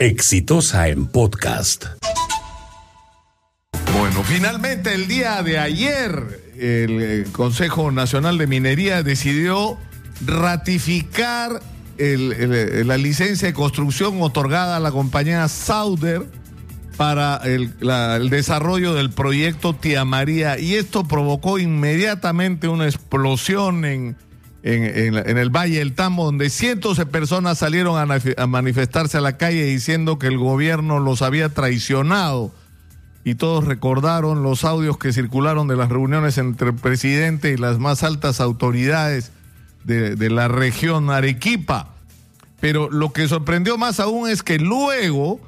Exitosa en podcast. Bueno, finalmente el día de ayer el eh, Consejo Nacional de Minería decidió ratificar el- la licencia de construcción otorgada a la compañía Sauder para el, el desarrollo del proyecto Tía María y esto provocó inmediatamente una explosión en, en, el Valle del Tambo donde cientos de personas salieron a, manifestarse a la calle diciendo que el gobierno los había traicionado y todos recordaron los audios que circularon de las reuniones entre el presidente y las más altas autoridades de, la región Arequipa. Pero lo que sorprendió más aún es que luego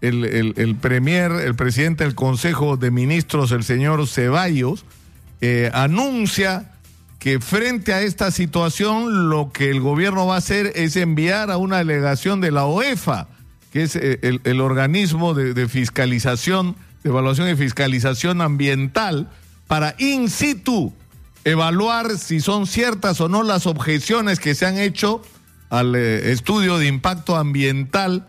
el, el- el premier, el presidente del Consejo de Ministros, el señor Ceballos, eh, anuncia que frente a esta situación lo que el gobierno va a hacer es enviar a una delegación de la OEFA, que es eh, el, organismo de, fiscalización, de evaluación y fiscalización ambiental, para in situ evaluar si son ciertas o no las objeciones que se han hecho al eh, estudio de impacto ambiental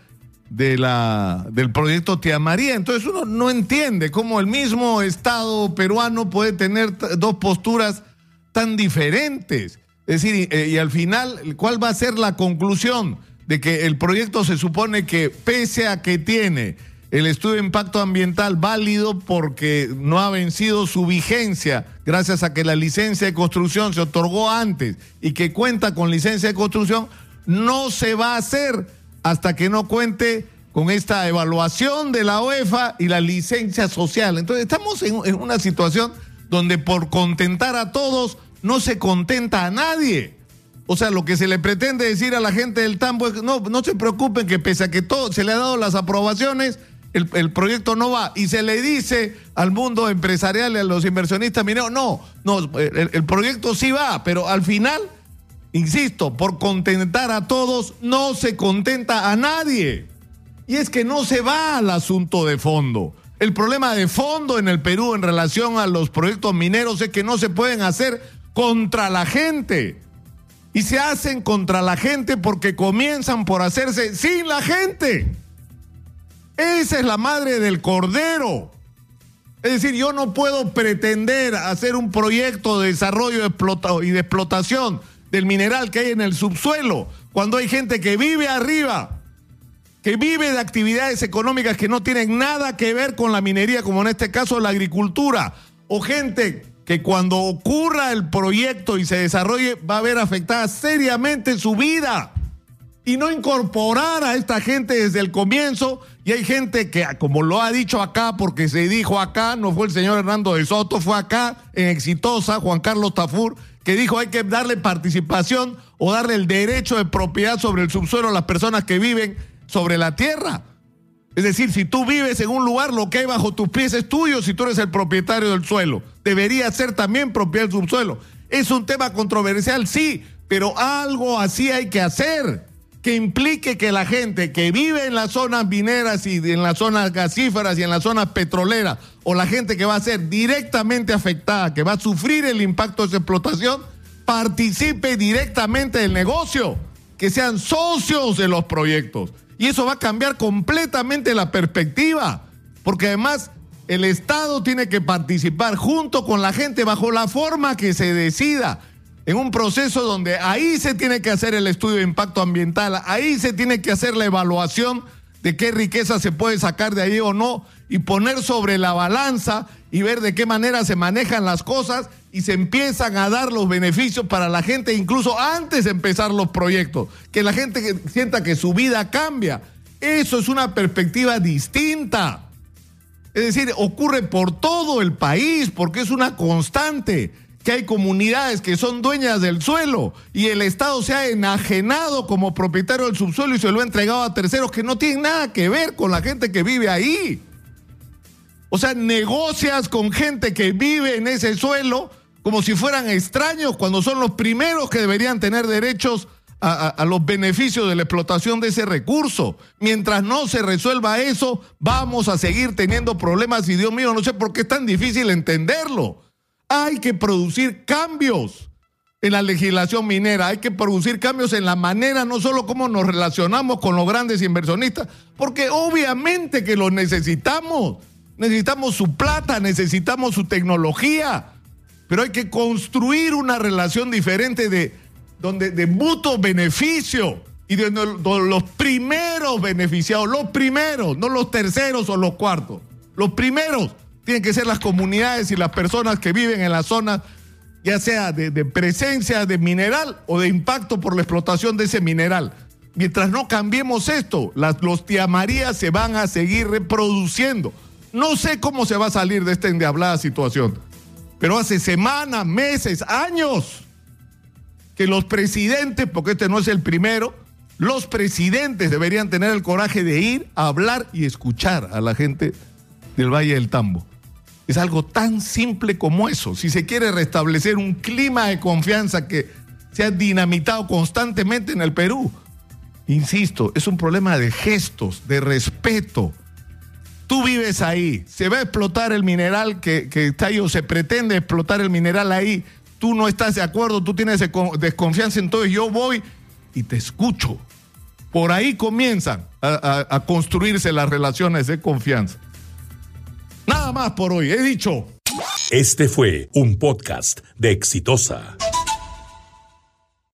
de la, del proyecto Tía María. Entonces uno no entiende cómo el mismo Estado peruano puede tener dos posturas tan diferentes. Es decir, eh, y al final, ¿cuál va a ser la conclusión? De que el proyecto se supone que pese a que tiene el estudio de impacto ambiental válido porque no ha vencido su vigencia gracias a que la licencia de construcción se otorgó antes y que cuenta con licencia de construcción, no se va a hacer hasta que no cuente con esta evaluación de la UEFA y la licencia social. Entonces estamos en una situación donde por contentar a todos no se contenta a nadie. O sea, lo que se le pretende decir a la gente del Tambo es no, no se preocupen que pese a que todo se le ha dado las aprobaciones, el, el proyecto no va. Y se le dice al mundo empresarial y a los inversionistas mineros, no, no, el, el proyecto sí va, pero al final, insisto, por contentar a todos, no se contenta a nadie. Y es que no se va al asunto de fondo. El problema de fondo en el Perú en relación a los proyectos mineros es que no se pueden hacer contra la gente. Y se hacen contra la gente porque comienzan por hacerse sin la gente. Esa es la madre del cordero. Es decir, yo no puedo pretender hacer un proyecto de desarrollo y de explotación del mineral que hay en el subsuelo cuando hay gente que vive arriba, que vive de actividades económicas que no tienen nada que ver con la minería, como en este caso la agricultura, o gente que cuando ocurra el proyecto y se desarrolle va a ver afectada seriamente su vida y no incorporar a esta gente desde el comienzo. Y hay gente que, como lo ha dicho acá, porque se dijo acá, no fue el señor Hernando de Soto, fue acá en Exitosa, Juan Carlos Tafur, que dijo hay que darle participación o darle el derecho de propiedad sobre el subsuelo a las personas que viven sobre la tierra. Es decir, si tú vives en un lugar, lo que hay bajo tus pies es tuyo si tú eres el propietario del suelo. Debería ser también propiedad del subsuelo. Es un tema controversial, sí, pero algo así hay que hacer que implique que la gente que vive en las zonas mineras y en las zonas gasíferas y en las zonas petroleras, o la gente que va a ser directamente afectada, que va a sufrir el impacto de esa explotación, participe directamente del negocio, que sean socios de los proyectos. Y eso va a cambiar completamente la perspectiva, porque además el Estado tiene que participar junto con la gente bajo la forma que se decida en un proceso donde ahí se tiene que hacer el estudio de impacto ambiental, ahí se tiene que hacer la evaluación de qué riqueza se puede sacar de ahí o no y poner sobre la balanza y ver de qué manera se manejan las cosas y se empiezan a dar los beneficios para la gente incluso antes de empezar los proyectos, que la gente sienta que su vida cambia. Eso es una perspectiva distinta. Es decir, ocurre por todo el país porque es una constante que hay comunidades que son dueñas del suelo y el Estado se ha enajenado como propietario del subsuelo y se lo ha entregado a terceros que no tienen nada que ver con la gente que vive ahí. O sea, negocias con gente que vive en ese suelo como si fueran extraños cuando son los primeros que deberían tener derechos a, los beneficios de la explotación de ese recurso. Mientras no se resuelva eso, vamos a seguir teniendo problemas y Dios mío, no sé por qué es tan difícil entenderlo. Hay que producir cambios. en la legislación minera, hay que producir cambios en la manera, no solo cómo nos relacionamos con los grandes inversionistas, porque obviamente que los necesitamos. Necesitamos su plata, necesitamos su tecnología, pero hay que construir una relación diferente de, donde, de mutuo beneficio y de, los primeros beneficiados, los primeros, no los terceros o los cuartos, los primeros tienen que ser las comunidades y las personas que viven en la zona ya sea de, presencia de mineral o de impacto por la explotación de ese mineral. Mientras no cambiemos esto, las, los tiamarías se van a seguir reproduciendo. No sé cómo se va a salir de esta endiablada situación, pero hace semanas, meses, años que los presidentes, porque este no es el primero, los presidentes deberían tener el coraje de ir a hablar y escuchar a la gente del Valle del Tambo. Es algo tan simple como eso. Si se quiere restablecer un clima de confianza que se ha dinamitado constantemente en el Perú, insisto, es un problema de gestos, de respeto. Vives ahí, se va a explotar el mineral que, está ahí o se pretende explotar el mineral ahí, tú no estás de acuerdo, tú tienes desconfianza, entonces yo voy y te escucho. Por ahí comienzan a construirse las relaciones de confianza. Nada más por hoy, he dicho. Este fue un podcast de Exitosa.